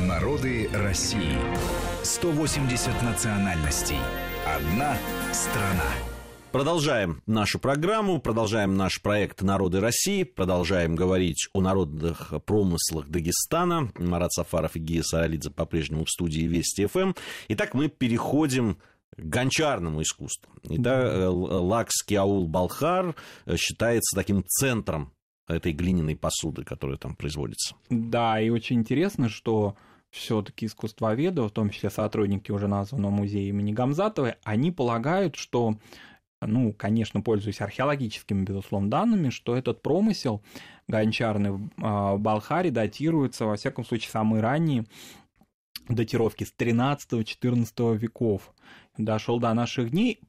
Народы России. 180 национальностей. Одна страна. Продолжаем нашу программу, продолжаем наш проект «Народы России», продолжаем говорить о народных промыслах Дагестана. Марат Сафаров и Гия Саралидзе по-прежнему в студии Вести ФМ. Итак, мы переходим гончарному искусству. Итак, Лакский аул Балхар считается таким центром этой глиняной посуды, которая там производится. Да, и очень интересно, что все-таки искусствоведы, в том числе сотрудники уже названного музея имени Гамзатовой, они полагают, что ну, конечно, пользуясь археологическими, безусловно, данными, что этот промысел гончарный в а, Балхаре датируется, во всяком случае, самые ранние датировки с 13-14 веков. Дошел до наших дней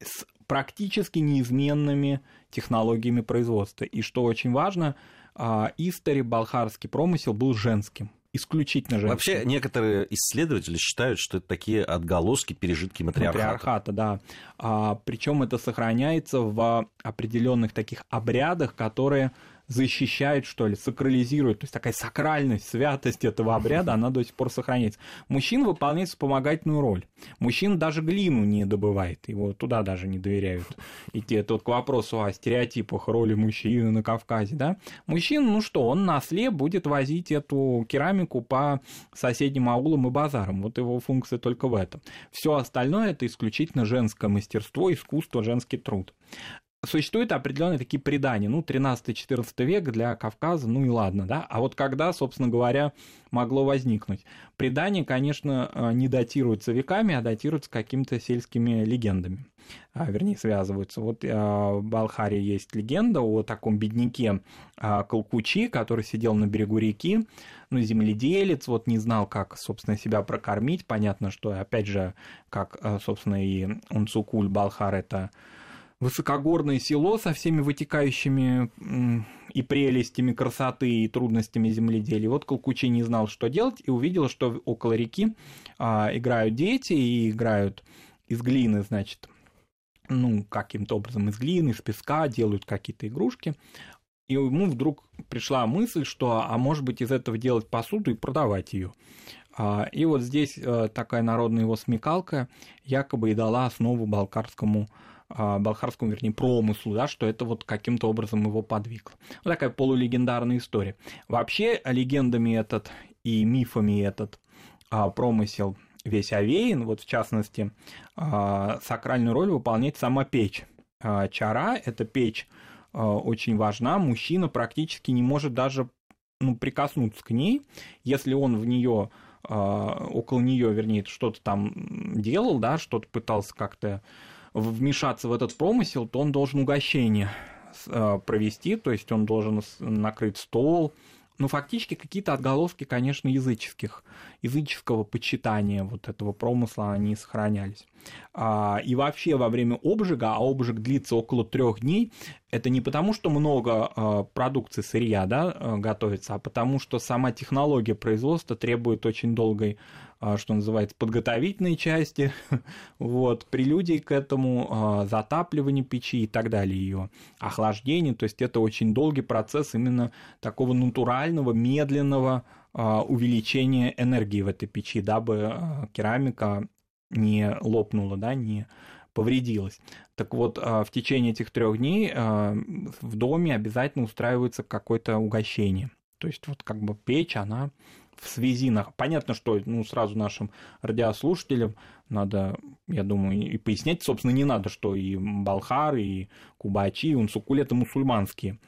с практически неизменными технологиями производства. И что очень важно, а, истори балхарский промысел был женским исключительно женским. Вообще, некоторые исследователи считают, что это такие отголоски, пережитки матриархата. Матриархата, да. А, причем это сохраняется в определенных таких обрядах, которые защищает, что ли, сакрализирует. То есть такая сакральность, святость этого обряда, она до сих пор сохраняется. Мужчина выполняет вспомогательную роль. Мужчина даже глину не добывает, его туда даже не доверяют идти. Это вот к вопросу о стереотипах роли мужчины на Кавказе, да. Мужчина, ну что, он на осле будет возить эту керамику по соседним аулам и базарам. Вот его функция только в этом. Все остальное это исключительно женское мастерство, искусство, женский труд существуют определенные такие предания, ну, 13-14 век для Кавказа, ну и ладно, да, а вот когда, собственно говоря, могло возникнуть? Предания, конечно, э, не датируются веками, а датируются какими-то сельскими легендами, а, вернее, связываются. Вот а, в Балхаре есть легенда о таком бедняке а, Калкучи, который сидел на берегу реки, ну, земледелец, вот не знал, как, собственно, себя прокормить, понятно, что, опять же, как, собственно, и Унцукуль Балхар – это высокогорное село со всеми вытекающими и прелестями красоты, и трудностями земледелия. Вот Колкучи не знал, что делать, и увидел, что около реки а, играют дети, и играют из глины, значит, ну, каким-то образом из глины, из песка, делают какие-то игрушки. И ему вдруг пришла мысль, что, а может быть, из этого делать посуду и продавать ее. А, и вот здесь э, такая народная его смекалка якобы и дала основу балкарскому а, балхарскому, вернее, промыслу, да, что это вот каким-то образом его подвигло. Вот такая полулегендарная история. Вообще легендами этот и мифами этот а, промысел весь овеян, вот в частности, а, сакральную роль выполняет сама печь. Чара, эта печь очень важна, мужчина практически не может даже ну, прикоснуться к ней, если он в нее около нее, вернее, что-то там делал, да, что-то пытался как-то вмешаться в этот промысел, то он должен угощение э, провести, то есть он должен накрыть стол, ну, фактически какие-то отголоски, конечно, языческих, языческого почитания вот этого промысла, они сохранялись. А, и вообще во время обжига, а обжиг длится около трех дней, это не потому, что много а, продукции сырья да, э, готовится, а потому что сама технология производства требует очень долгой а, что называется, подготовительной части, вот, прелюдии к этому, затапливание печи и так далее, ее охлаждение, то есть это очень долгий процесс именно такого натурального, медленного увеличения энергии в этой печи, дабы керамика не лопнула, да, не повредилась. Так вот, в течение этих трех дней в доме обязательно устраивается какое-то угощение. То есть вот как бы печь, она в связи... Понятно, что ну, сразу нашим радиослушателям надо, я думаю, и пояснять, собственно, не надо, что и Балхар, и Кубачи, и Унсукуль – это мусульманские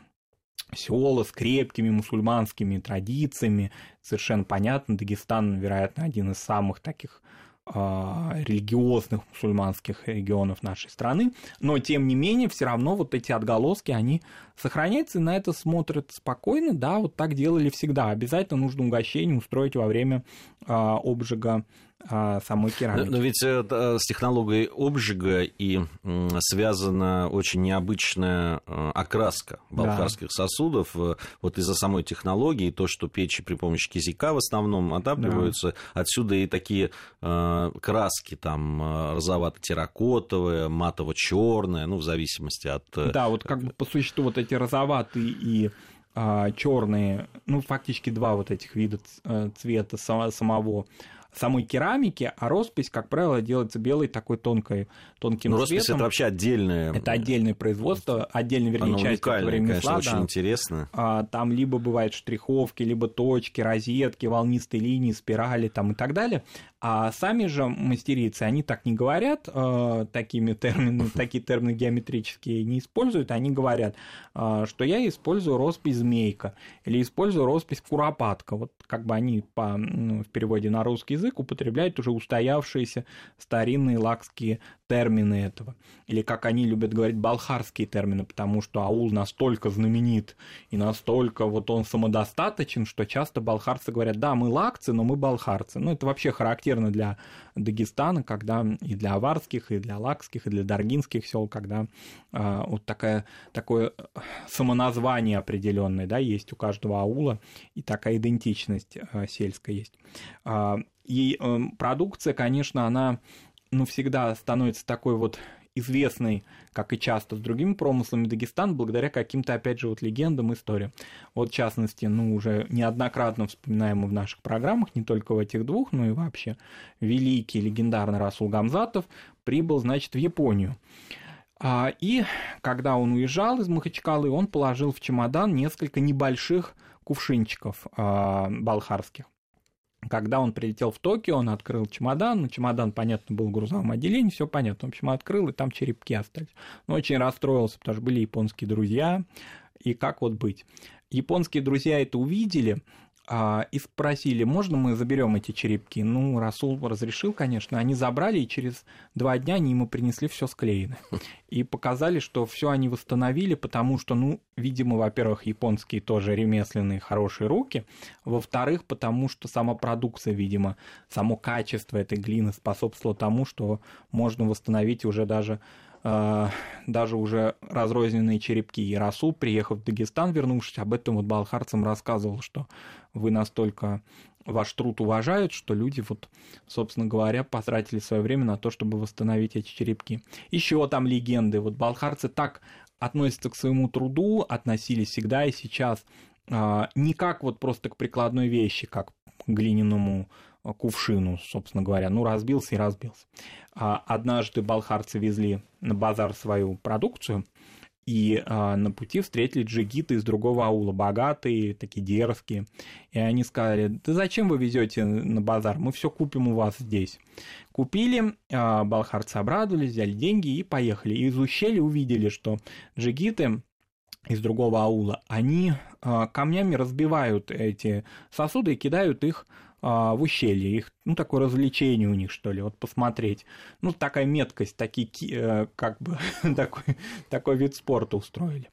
села с крепкими мусульманскими традициями. Совершенно понятно, Дагестан, вероятно, один из самых таких а, религиозных мусульманских регионов нашей страны, но тем не менее все равно вот эти отголоски, они сохраняются и на это смотрят спокойно, да, вот так делали всегда, обязательно нужно угощение устроить во время а, обжига. а, самой керамики. Но ведь это с технологией обжига и связана очень необычная э, окраска балкарских да. сосудов. Э, вот из-за самой технологии, то, что печи при помощи кизика в основном отапливаются, да. отсюда и такие э, краски там розовато-терракотовые, матово-черные, ну, в зависимости от... Да, вот как бы по существу вот эти розоватые и черные, ну, фактически два вот этих вида цвета самого самой керамики, а роспись, как правило, делается белой такой тонкой, тонким ну, роспись это вообще отдельное. Это отдельное производство, отдельная, вернее, Оно часть этого ремесла. конечно, да. очень интересно. А, там либо бывают штриховки, либо точки, розетки, волнистые линии, спирали там и так далее. А сами же мастерицы, они так не говорят, э, такими терминами, такие термины геометрические не используют, они говорят, э, что я использую роспись змейка или использую роспись куропатка. Вот как бы они по, ну, в переводе на русский язык употребляют уже устоявшиеся старинные лакские термины этого. Или, как они любят говорить, балхарские термины, потому что аул настолько знаменит и настолько вот он самодостаточен, что часто балхарцы говорят, да, мы лакцы, но мы балхарцы. Ну, это вообще характерно для Дагестана, когда и для аварских, и для лакских, и для даргинских сел, когда э, вот такая, такое самоназвание определенное, да, есть у каждого аула, и такая идентичность э, сельская есть. Э, и э, продукция, конечно, она ну, всегда становится такой вот известной, как и часто с другими промыслами Дагестан, благодаря каким-то, опять же, вот легендам, историям. Вот, в частности, ну, уже неоднократно вспоминаемый в наших программах, не только в этих двух, но и вообще, великий легендарный Расул Гамзатов прибыл, значит, в Японию. А, и когда он уезжал из Махачкалы, он положил в чемодан несколько небольших кувшинчиков а, балхарских. Когда он прилетел в Токио, он открыл чемодан, ну, чемодан, понятно, был в грузовом отделении, все понятно. В общем, открыл, и там черепки остались. Но очень расстроился, потому что были японские друзья, и как вот быть. Японские друзья это увидели, и спросили, можно мы заберем эти черепки? Ну, Расул разрешил, конечно. Они забрали, и через два дня они ему принесли все склеено. И показали, что все они восстановили, потому что, ну, видимо, во-первых, японские тоже ремесленные хорошие руки, во-вторых, потому что сама продукция, видимо, само качество этой глины способствовало тому, что можно восстановить уже даже а, даже уже разрозненные черепки. И Расул, приехав в Дагестан, вернувшись, об этом вот балхарцам рассказывал, что вы настолько ваш труд уважают, что люди, вот, собственно говоря, потратили свое время на то, чтобы восстановить эти черепки. Еще там легенды. Вот балхарцы так относятся к своему труду, относились всегда и сейчас а, не как вот просто к прикладной вещи, как к глиняному кувшину, собственно говоря. Ну, разбился и разбился. А однажды балхарцы везли на базар свою продукцию, и а, на пути встретили джигиты из другого аула, богатые, такие дерзкие. И они сказали, да зачем вы везете на базар, мы все купим у вас здесь. Купили, а, балхарцы обрадовались, взяли деньги и поехали. И из ущелья увидели, что джигиты из другого аула, они а, камнями разбивают эти сосуды и кидают их в ущелье. Их, ну, такое развлечение у них, что ли, вот посмотреть. Ну, такая меткость, такие, э, как бы, такой, такой вид спорта устроили.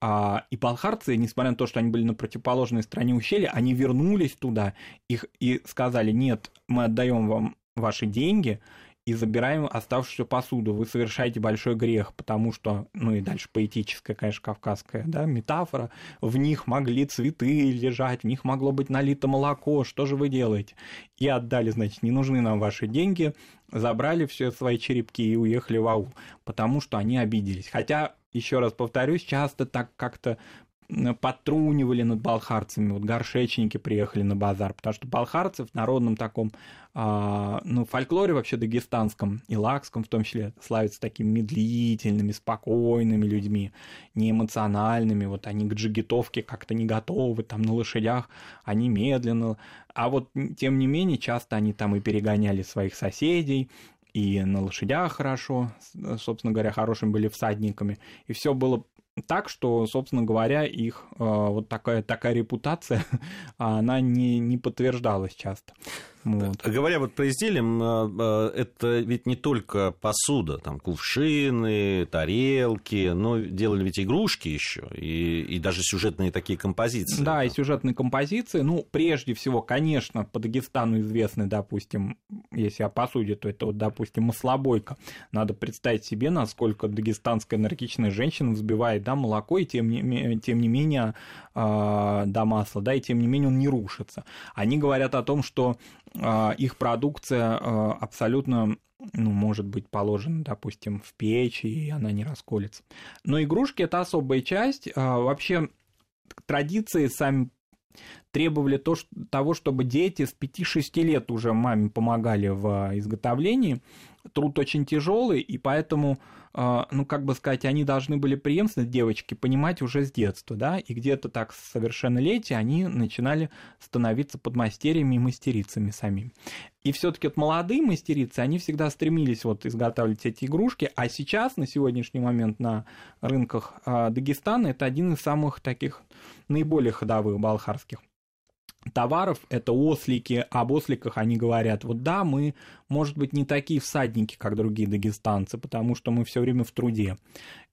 А, и балхарцы, несмотря на то, что они были на противоположной стороне ущелья, они вернулись туда их, и сказали, нет, мы отдаем вам ваши деньги, и забираем оставшуюся посуду. Вы совершаете большой грех, потому что, ну и дальше поэтическая, конечно, кавказская да, метафора, в них могли цветы лежать, в них могло быть налито молоко, что же вы делаете? И отдали, значит, не нужны нам ваши деньги, забрали все свои черепки и уехали в аул, потому что они обиделись. Хотя, еще раз повторюсь, часто так как-то подтрунивали над балхарцами. Вот горшечники приехали на базар, потому что балхарцы в народном таком, а, ну, фольклоре вообще дагестанском и лакском в том числе славятся такими медлительными, спокойными людьми, неэмоциональными. Вот они к джигитовке как-то не готовы, там на лошадях они медленно. А вот, тем не менее, часто они там и перегоняли своих соседей, и на лошадях хорошо, собственно говоря, хорошими были всадниками, и все было так, что, собственно говоря, их э, вот такая, такая репутация, она не, не подтверждалась часто. Вот. Говоря вот про изделия, э, это ведь не только посуда, там кувшины, тарелки, но делали ведь игрушки еще, и, и даже сюжетные такие композиции. Да, и сюжетные композиции. Ну, прежде всего, конечно, по Дагестану известны, допустим, если о посуде, то это, вот, допустим, маслобойка. Надо представить себе, насколько дагестанская энергичная женщина взбивает да, молоко, и тем не, тем не менее э, до масла, да, и тем не менее он не рушится. Они говорят о том, что а, их продукция а, абсолютно ну, может быть положена, допустим, в печь, и она не расколется. Но игрушки – это особая часть. А, вообще, традиции сами требовали то, что, того, чтобы дети с 5-6 лет уже маме помогали в изготовлении. Труд очень тяжелый, и поэтому, э, ну, как бы сказать, они должны были преемственность девочки понимать уже с детства, да, и где-то так с совершеннолетия они начинали становиться подмастерьями и мастерицами самими. И все-таки вот молодые мастерицы, они всегда стремились вот изготавливать эти игрушки, а сейчас, на сегодняшний момент на рынках э, Дагестана, это один из самых таких наиболее ходовых балхарских товаров, это ослики, об осликах они говорят, вот да, мы, может быть, не такие всадники, как другие дагестанцы, потому что мы все время в труде.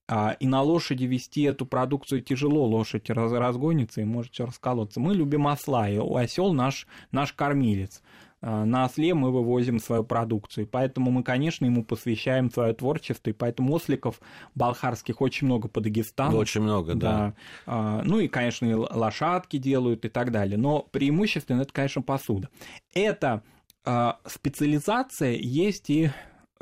А, и на лошади вести эту продукцию тяжело, лошадь разгонится и может все расколоться. Мы любим осла, и осел наш, наш кормилец. А, на осле мы вывозим свою продукцию. Поэтому мы, конечно, ему посвящаем свое творчество. И поэтому осликов балхарских очень много по Дагестану. Очень много, да. да. А, ну и, конечно, и лошадки делают и так далее. Но преимущественно это, конечно, посуда. Эта специализация есть и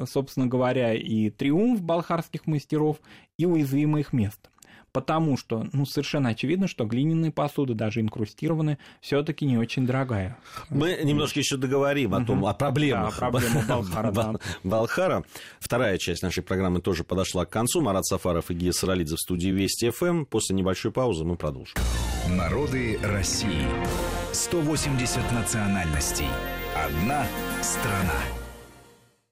собственно говоря, и триумф балхарских мастеров, и уязвимое их место потому что, ну, совершенно очевидно, что глиняные посуды, даже инкрустированные, все-таки не очень дорогая. Мы немножко еще договорим о том, о проблемах. Да, проблемах Балхара, да. Балхара. Вторая часть нашей программы тоже подошла к концу. Марат Сафаров и Гия Саралидзе в студии Вести ФМ. После небольшой паузы мы продолжим. Народы России. 180 национальностей. Одна страна.